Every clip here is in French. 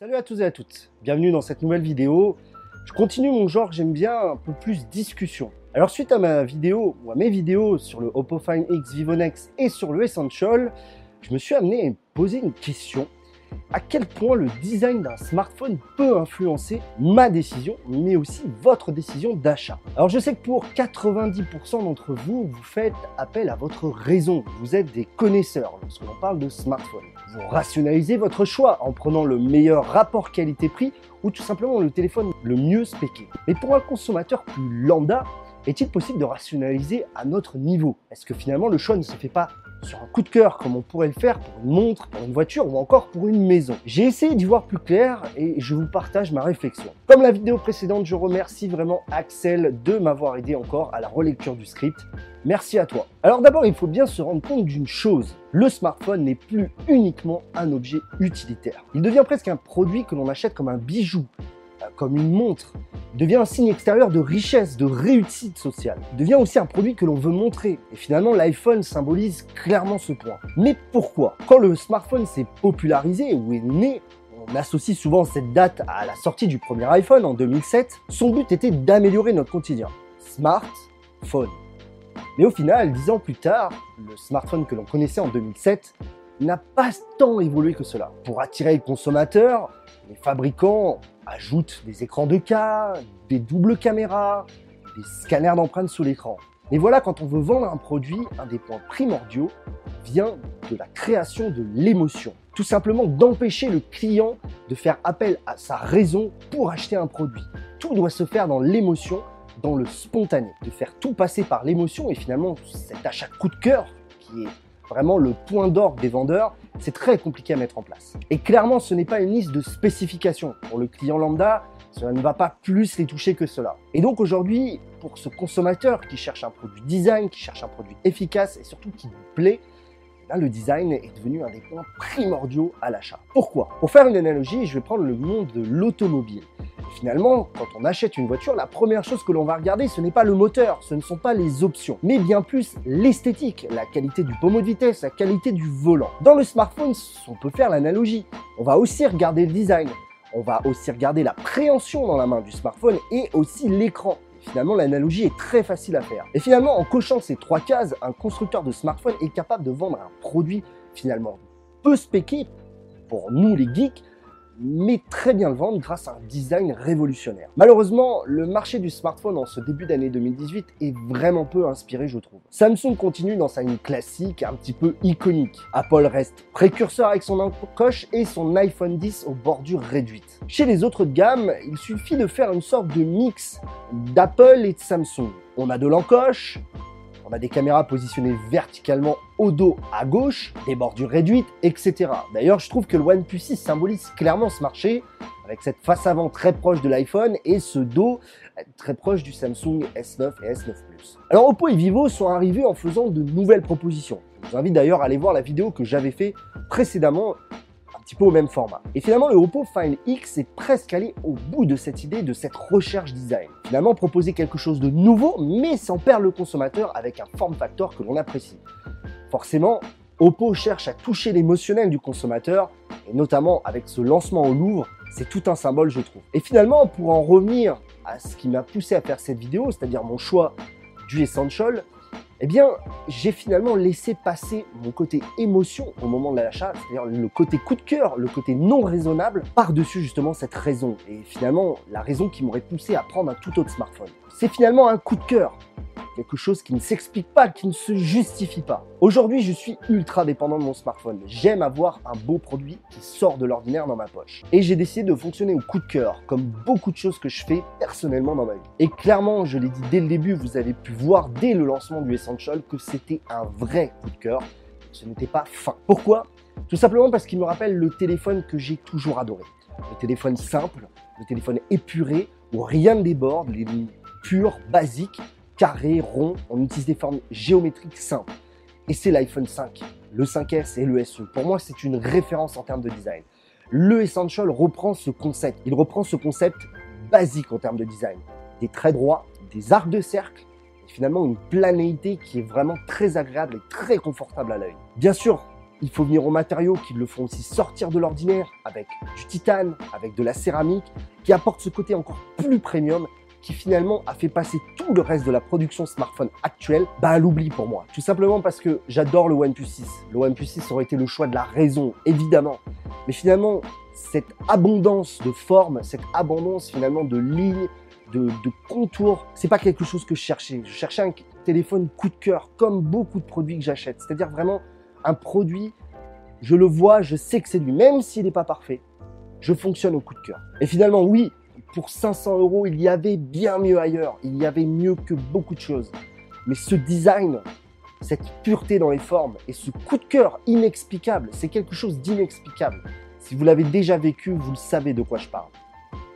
Salut à tous et à toutes, bienvenue dans cette nouvelle vidéo. Je continue mon genre j'aime bien, un peu plus discussion. Alors suite à ma vidéo, ou à mes vidéos sur le Oppo Find X Vivonex et sur le Essential, je me suis amené à poser une question à quel point le design d'un smartphone peut influencer ma décision, mais aussi votre décision d'achat. Alors je sais que pour 90% d'entre vous, vous faites appel à votre raison, vous êtes des connaisseurs lorsque l'on parle de smartphone. Vous rationalisez votre choix en prenant le meilleur rapport qualité-prix ou tout simplement le téléphone le mieux spéqué. Mais pour un consommateur plus lambda, est-il possible de rationaliser à notre niveau? Est-ce que finalement le choix ne se fait pas sur un coup de cœur comme on pourrait le faire pour une montre, pour une voiture ou encore pour une maison. J'ai essayé d'y voir plus clair et je vous partage ma réflexion. Comme la vidéo précédente, je remercie vraiment Axel de m'avoir aidé encore à la relecture du script. Merci à toi. Alors d'abord, il faut bien se rendre compte d'une chose. Le smartphone n'est plus uniquement un objet utilitaire. Il devient presque un produit que l'on achète comme un bijou, comme une montre, devient un signe extérieur de richesse, de réussite sociale, devient aussi un produit que l'on veut montrer. Et finalement, l'iPhone symbolise clairement ce point. Mais pourquoi? Quand le smartphone s'est popularisé ou est né, on associe souvent cette date à la sortie du premier iPhone en 2007, son but était d'améliorer notre quotidien. Smartphone. Mais au final, dix ans plus tard, le smartphone que l'on connaissait en 2007 n'a pas tant évolué que cela. Pour attirer le consommateur, les fabricants ajoutent des écrans de cas, des doubles caméras, des scanners d'empreintes sous l'écran. Mais voilà, quand on veut vendre un produit, un des points primordiaux vient de la création de l'émotion. Tout simplement d'empêcher le client de faire appel à sa raison pour acheter un produit. Tout doit se faire dans l'émotion, dans le spontané. De faire tout passer par l'émotion et finalement cet achat coup de cœur qui est vraiment le point d'orgue des vendeurs, c'est très compliqué à mettre en place. Et clairement, ce n'est pas une liste de spécifications. Pour le client lambda, cela ne va pas plus les toucher que cela. Et donc aujourd'hui, pour ce consommateur qui cherche un produit design, qui cherche un produit efficace et surtout qui lui plaît, le design est devenu un des points primordiaux à l'achat. Pourquoi? Pour faire une analogie, je vais prendre le monde de l'automobile. Finalement, quand on achète une voiture, la première chose que l'on va regarder, ce n'est pas le moteur, ce ne sont pas les options, mais bien plus l'esthétique, la qualité du pommeau de vitesse, la qualité du volant. Dans le smartphone, on peut faire l'analogie. On va aussi regarder le design, on va aussi regarder la préhension dans la main du smartphone et aussi l'écran. Finalement, l'analogie est très facile à faire. Et finalement, en cochant ces trois cases, un constructeur de smartphone est capable de vendre un produit finalement peu spéqué pour nous les geeks, mais très bien le vendre grâce à un design révolutionnaire. Malheureusement, le marché du smartphone en ce début d'année 2018 est vraiment peu inspiré, je trouve. Samsung continue dans sa ligne classique, un petit peu iconique. Apple reste précurseur avec son encoche et son iPhone 10 aux bordures réduites. Chez les autres de gamme, il suffit de faire une sorte de mix d'Apple et de Samsung. On a de l'encoche, on a des caméras positionnées verticalement au dos à gauche, des bordures réduites, etc. D'ailleurs, je trouve que le OnePlus 6 symbolise clairement ce marché, avec cette face avant très proche de l'iPhone et ce dos très proche du Samsung S9 et S9 Plus. Alors Oppo et Vivo sont arrivés en faisant de nouvelles propositions. Je vous invite d'ailleurs à aller voir la vidéo que j'avais fait précédemment peu au même format. Et finalement, le Oppo Find X est presque allé au bout de cette idée, de cette recherche design. Finalement, proposer quelque chose de nouveau, mais sans perdre le consommateur avec un form factor que l'on apprécie. Forcément, Oppo cherche à toucher l'émotionnel du consommateur, et notamment avec ce lancement au Louvre, c'est tout un symbole, je trouve. Et finalement, pour en revenir à ce qui m'a poussé à faire cette vidéo, c'est-à-dire mon choix du Essential, eh bien, j'ai finalement laissé passer mon côté émotion au moment de l'achat, c'est-à-dire le côté coup de cœur, le côté non raisonnable, par-dessus justement cette raison. Et finalement, la raison qui m'aurait poussé à prendre un tout autre smartphone. C'est finalement un coup de cœur quelque chose qui ne s'explique pas, qui ne se justifie pas. Aujourd'hui, je suis ultra dépendant de mon smartphone. J'aime avoir un beau produit qui sort de l'ordinaire dans ma poche. Et j'ai décidé de fonctionner au coup de cœur, comme beaucoup de choses que je fais personnellement dans ma vie. Et clairement, je l'ai dit dès le début, vous avez pu voir dès le lancement du Essential que c'était un vrai coup de cœur. Ce n'était pas fin. Pourquoi? Tout simplement parce qu'il me rappelle le téléphone que j'ai toujours adoré. Le téléphone simple, le téléphone épuré, où rien ne déborde, les lignes pures, basiques, carré, rond, on utilise des formes géométriques simples. Et c'est l'iPhone 5, le 5S et le SE. Pour moi, c'est une référence en termes de design. Le Essential reprend ce concept. Il reprend ce concept basique en termes de design. Des traits droits, des arcs de cercle, et finalement une planéité qui est vraiment très agréable et très confortable à l'œil. Bien sûr, il faut venir aux matériaux qui le font aussi sortir de l'ordinaire, avec du titane, avec de la céramique, qui apporte ce côté encore plus premium, qui finalement a fait passer tout le reste de la production smartphone actuelle bah, à l'oubli pour moi. Tout simplement parce que j'adore le OnePlus 6. Le OnePlus 6 aurait été le choix de la raison, évidemment. Mais finalement, cette abondance de formes, cette abondance finalement de lignes, de, de contours, c'est pas quelque chose que je cherchais. Je cherchais un téléphone coup de cœur, comme beaucoup de produits que j'achète. C'est-à-dire vraiment un produit, je le vois, je sais que c'est lui, même s'il n'est pas parfait, je fonctionne au coup de cœur. Et finalement, oui, pour 500 euros, il y avait bien mieux ailleurs, il y avait mieux que beaucoup de choses. Mais ce design, cette pureté dans les formes et ce coup de cœur inexplicable, c'est quelque chose d'inexplicable. Si vous l'avez déjà vécu, vous le savez de quoi je parle.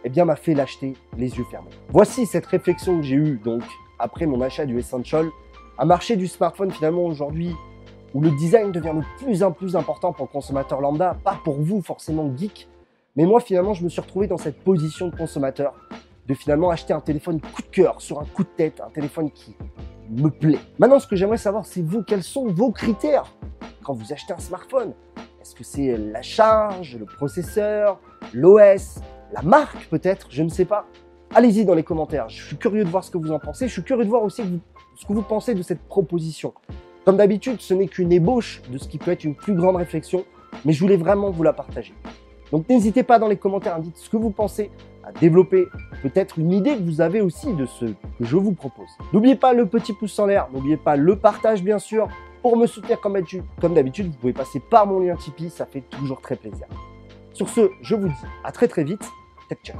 Eh bien, m'a fait l'acheter les yeux fermés. Voici cette réflexion que j'ai eue donc après mon achat du Essential. Un marché du smartphone finalement aujourd'hui où le design devient de plus en plus important pour le consommateur lambda, pas pour vous forcément geek, mais moi finalement je me suis retrouvé dans cette position de consommateur, de finalement acheter un téléphone coup de cœur, sur un coup de tête, un téléphone qui me plaît. Maintenant ce que j'aimerais savoir c'est vous, quels sont vos critères quand vous achetez un smartphone? Est-ce que c'est la charge, le processeur, l'OS, la marque peut-être, je ne sais pas. Allez-y dans les commentaires, je suis curieux de voir ce que vous en pensez, je suis curieux de voir aussi ce que vous pensez de cette proposition. Comme d'habitude, ce n'est qu'une ébauche de ce qui peut être une plus grande réflexion, mais je voulais vraiment vous la partager. Donc n'hésitez pas dans les commentaires à dire ce que vous pensez, à développer peut-être une idée que vous avez aussi de ce que je vous propose. N'oubliez pas le petit pouce en l'air, n'oubliez pas le partage bien sûr. Pour me soutenir comme d'habitude, vous pouvez passer par mon lien Tipeee, ça fait toujours très plaisir. Sur ce, je vous dis à très très vite. Ciao.